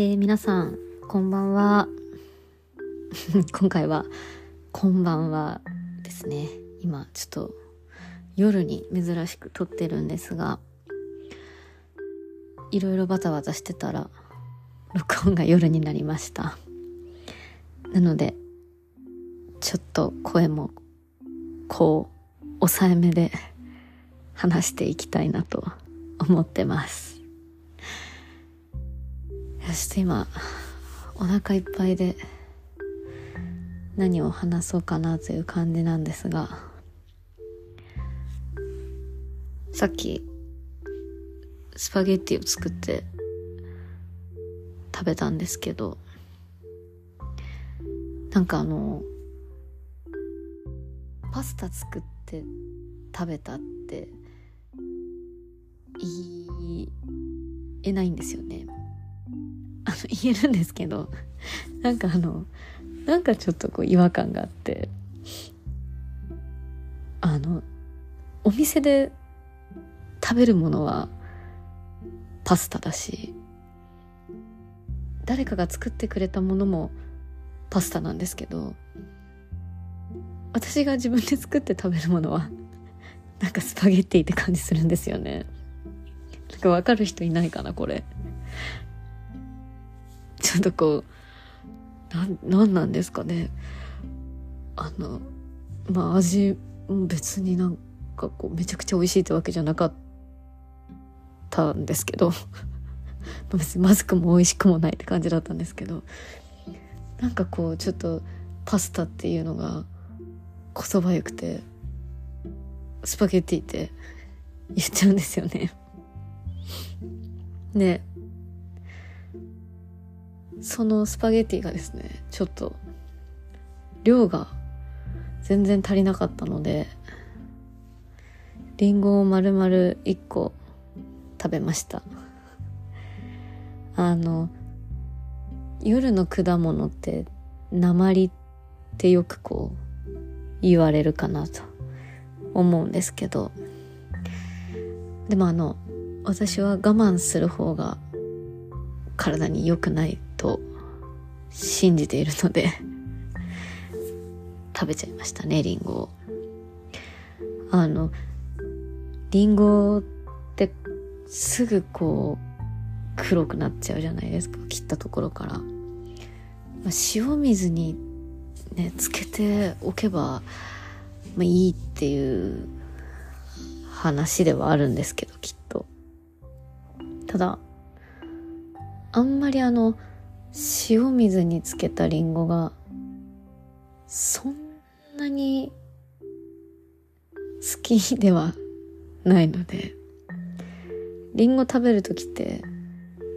えー、皆さんこんばんは。今回はこんばんはですね。今ちょっと夜に珍しく撮ってるんですがいろいろバタバタしてたら録音が夜になりました。なのでちょっと声もこう抑えめで話していきたいなと思ってます。よし今お腹いっぱいで何を話そうかなという感じなんですがさっきスパゲッティを作って食べたんですけどなんかあのパスタ作って食べたって言えないんですよね。言えるんですけどなんかあのなんかちょっとこう違和感があってあのお店で食べるものはパスタだし誰かが作ってくれたものもパスタなんですけど私が自分で作って食べるものはなんかスパゲッティって感じするんですよね。なんかわかる人いないかなこれ。ちょっとこうなんなんなんですかね。あのまあ味別になんかこうめちゃくちゃ美味しいってわけじゃなかったんですけど。別にまずくも美味しくもないって感じだったんですけど。なんかこうちょっとパスタっていうのがこそばゆくてスパゲッティって言っちゃうんですよね。でそのスパゲティがですねちょっと量が全然足りなかったのでりんごを丸々1個食べました。あの夜の果物って鉛ってよくこう言われるかなと思うんですけど。でもあの私は我慢する方が体に良くない信じているので食べちゃいましたねリンゴを。あのリンゴってすぐこう黒くなっちゃうじゃないですか切ったところから、ま、塩水にねつけておけば、まあ、いいっていう話ではあるんですけどきっと。ただあんまりあの塩水につけたリンゴがそんなに好きではないのでリンゴ食べる時って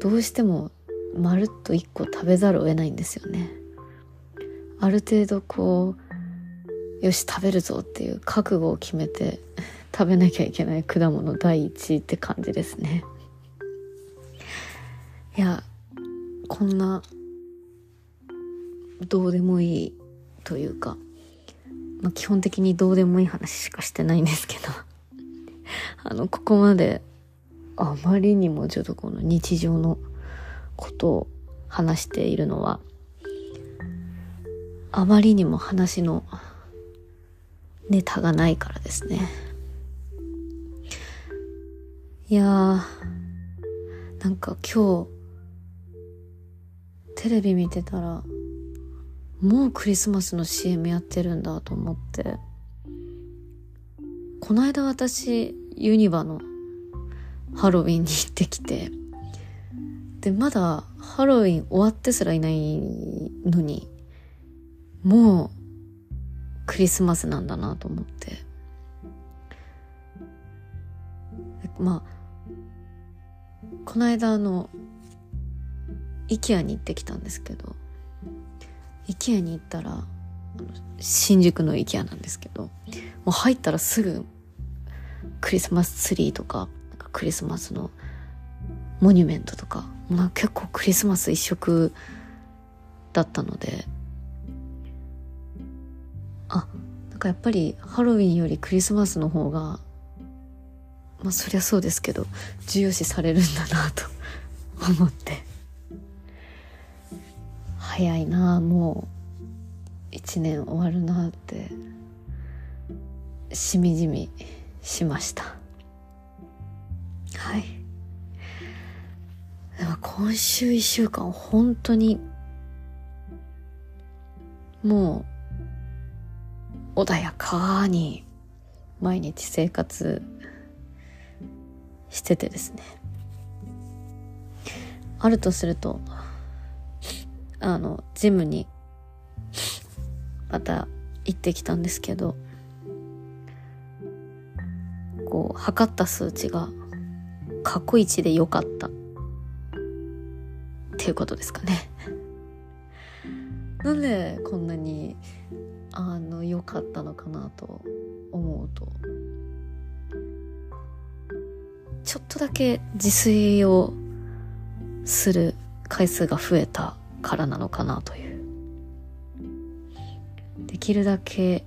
どうしてもまるっと1個食べざるを得ないんですよね。ある程度こうよし食べるぞっていう覚悟を決めて食べなきゃいけない果物第一って感じですね。いやこんなどうでもいいというか、まあ、基本的にどうでもいい話しかしてないんですけど あのここまであまりにもちょっとこの日常のことを話しているのはあまりにも話のネタがないからですね。いやーなんか今日テレビ見てたらもうクリスマスの CM やってるんだと思って。この間私ユニバのハロウィンに行ってきてでまだハロウィン終わってすらいないのにもうクリスマスなんだなと思って。まあこの間あの IKEA に行ってきたんですけど IKEA に行ったら新宿の IKEA なんですけどもう入ったらすぐクリスマスツリーとかクリスマスのモニュメントとかもう結構クリスマス一色だったのであなんかやっぱりハロウィンよりクリスマスの方がまあそりゃそうですけど重要視されるんだなと思って。早いなもう一年終わるなってしみじみしました。はい。今週一週間本当にもう穏やかに毎日生活しててですね。あるとするとあのジムにまた行ってきたんですけどこう測った数値が過去一で良かった。っていうことですかね。なんでこんなにあの良かったのかなと思うとちょっとだけ自炊をする回数が増えたからなのかなという。できるだけ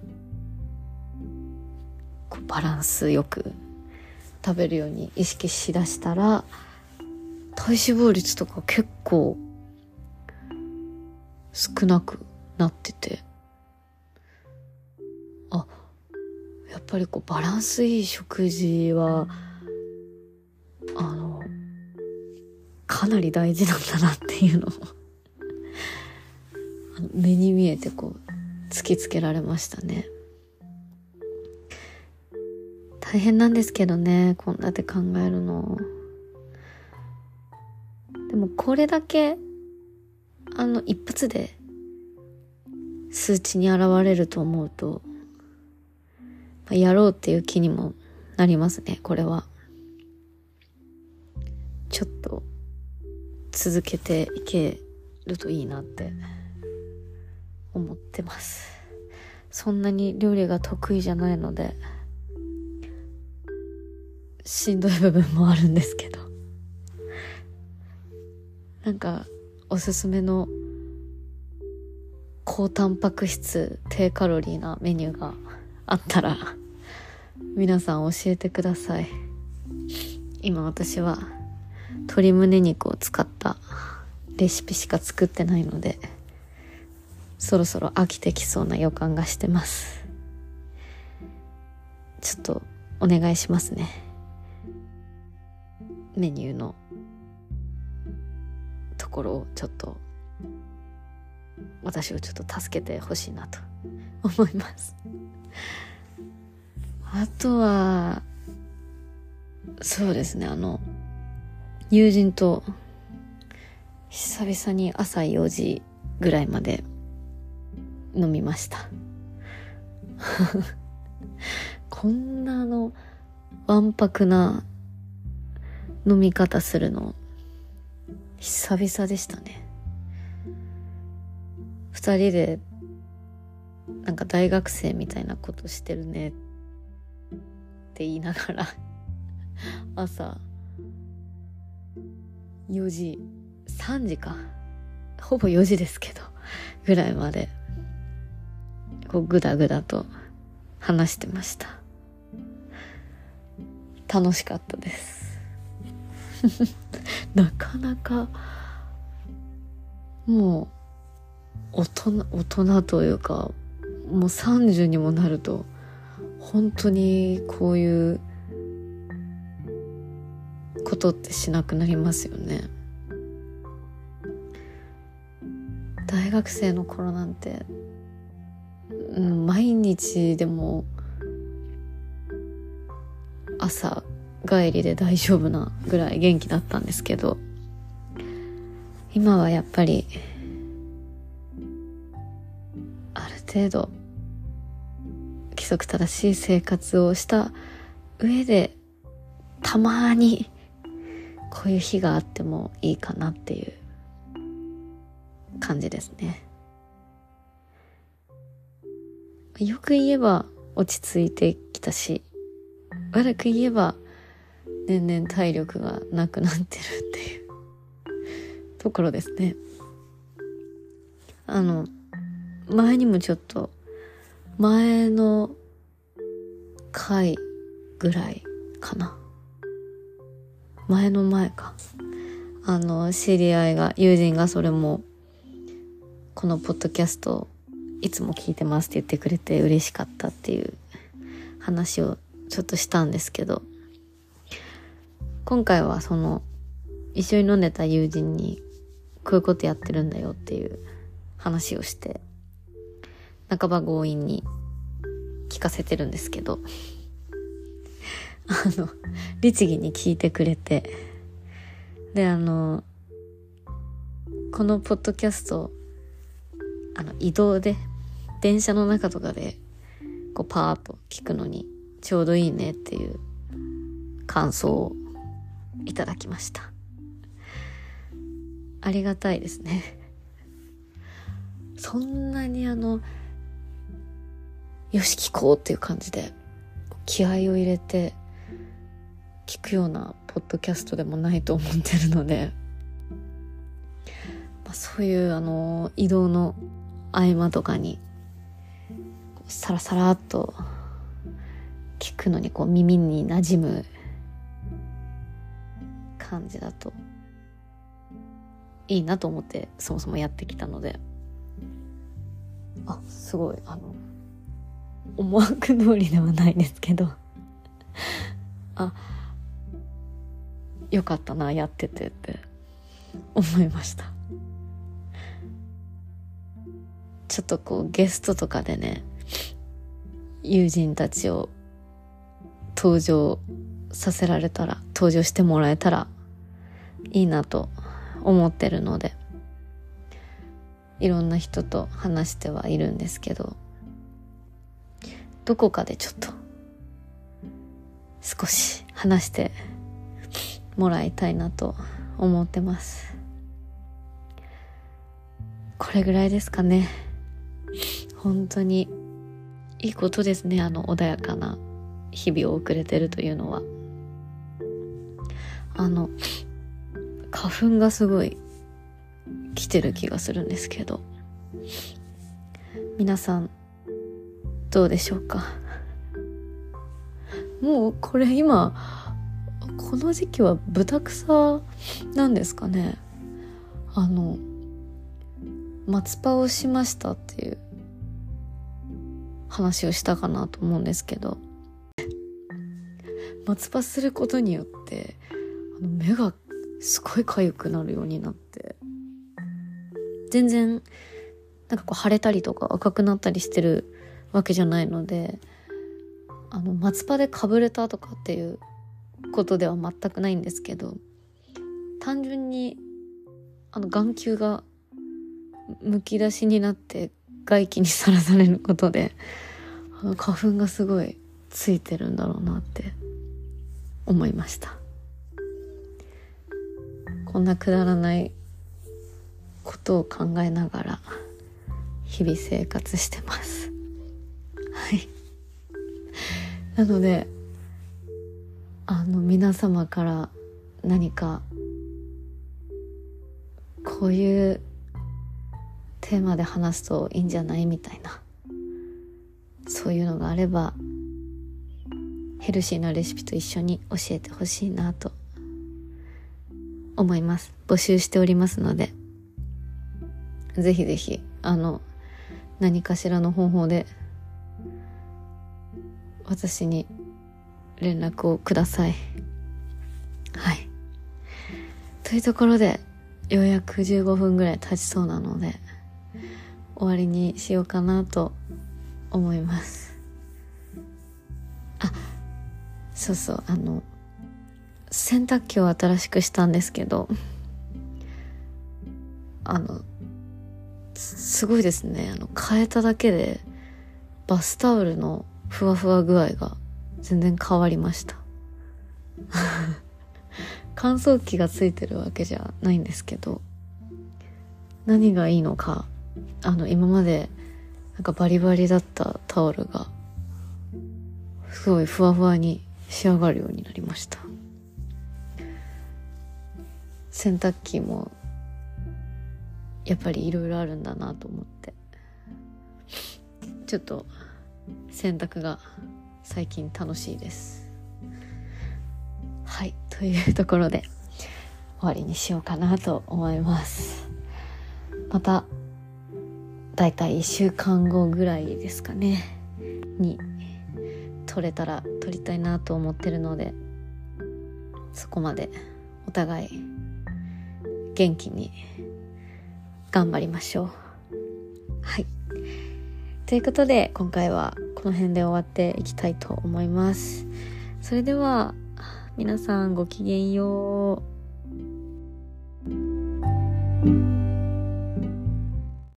こうバランスよく食べるように意識しだしたら体脂肪率とか結構少なくなってて。あやっぱりこうバランスいい食事はあのかなり大事なんだなっていうのを目に見えてこう突きつけられましたね。大変なんですけどね献立考えるの。でもこれだけあの一発で数値に現れると思うと、やろうっていう気にもなりますねこれは。ちょっと続けていけるといいなって。思ってます。そんなに料理が得意じゃないのでしんどい部分もあるんですけど。なんかおすすめの高タンパク質低カロリーなメニューがあったら皆さん教えてください。今私は鶏胸肉を使ったレシピしか作ってないのでそろそろ飽きてきそうな予感がしてます。ちょっとお願いしますね。メニューのところをちょっと私をちょっと助けてほしいなと思います。あとはそうですねあの友人と久々に朝4時ぐらいまで飲みました。こんなあのわんぱくな飲み方するの久々でしたね。二人でなんか大学生みたいなことしてるねって言いながら 朝4時3時か。ほぼ4時ですけどぐらいまで。こうぐだぐだと話してました。楽しかったです。なかなかもう大人大人というかもう30にもなると本当にこういうことってしなくなりますよね。大学生の頃なんて、毎日でも朝帰りで大丈夫なぐらい元気だったんですけど今はやっぱりある程度規則正しい生活をした上でたまにこういう日があってもいいかなっていう感じですね。よく言えば落ち着いてきたし、悪く言えば年々体力がなくなってるっていうところですね。あの、前にもちょっと前の回ぐらいかな。前の前か。あの、知り合いが、友人がそれも、このポッドキャストいつも聞いてますって言ってくれて嬉しかったっていう話をちょっとしたんですけど、今回はその、一緒に飲んでた友人に、こういうことやってるんだよっていう話をして、半ば強引に聞かせてるんですけど、あの、律儀に聞いてくれて、で、あの、このポッドキャスト、あの、移動で、電車の中とかで、こう、パーっと聞くのに、ちょうどいいねっていう感想をいただきました。ありがたいですね。そんなにあの、よし聞こうっていう感じで気合を入れて聞くようなポッドキャストでもないと思ってるので、まあ、そういうあの移動の合間とかにサラサラっと聞くのにこう耳に馴染む感じだといいなと思ってそもそもやってきたので。あすごい。あの思惑通りではないですけど。あよかったなやっててって思いました。ちょっとこうゲストとかでね友人たちを登場させられたら、登場してもらえたらいいなと思ってるので、いろんな人と話してはいるんですけど、どこかでちょっと少し話してもらいたいなと思ってます。これぐらいですかね。本当にいいことですね、あの穏やかな日々を送れてるというのは。あの花粉がすごい来てる気がするんですけど。皆さんどうでしょうか？もうこれ今この時期は豚草なんですかね？あの松葉をしましたっていう話をしたかなと思うんですけど。松葉することによってあの目がすごい痒くなるようになって。全然なんかこう腫れたりとか赤くなったりしてるわけじゃないのであの松葉でかぶれたとかっていうことでは全くないんですけど単純にあの眼球がむき出しになって外気にさらされることであの花粉がすごいついてるんだろうなって思いました。こんなくだらないことを考えながら日々生活してます。はい。なのであの皆様から何かこういうテーマで話すといいんじゃないみたいなそういうのがあればヘルシーなレシピと一緒に教えてほしいなと思います。募集しておりますので、ぜひぜひ、あの、何かしらの方法で、私に連絡をください。はい。というところで、ようやく15分ぐらい経ちそうなので、終わりにしようかなと思います。あ、そうそうあの洗濯機を新しくしたんですけどあのすごいですねあの変えただけでバスタオルのふわふわ具合が全然変わりました 乾燥機がついてるわけじゃないんですけど何がいいのかあの今までなんかバリバリだったタオルがすごいふわふわに仕上がるようになりました。洗濯機もやっぱりいろいろあるんだなと思って。ちょっと洗濯が最近楽しいです。はいというところで終わりにしようかなと思います。まただいたい1週間後ぐらいですかね。に撮れたら撮りたいなと思ってるのでそこまでお互い元気に頑張りましょう。はい。ということで今回はこの辺で終わっていきたいと思います。それでは皆さんごきげんよう。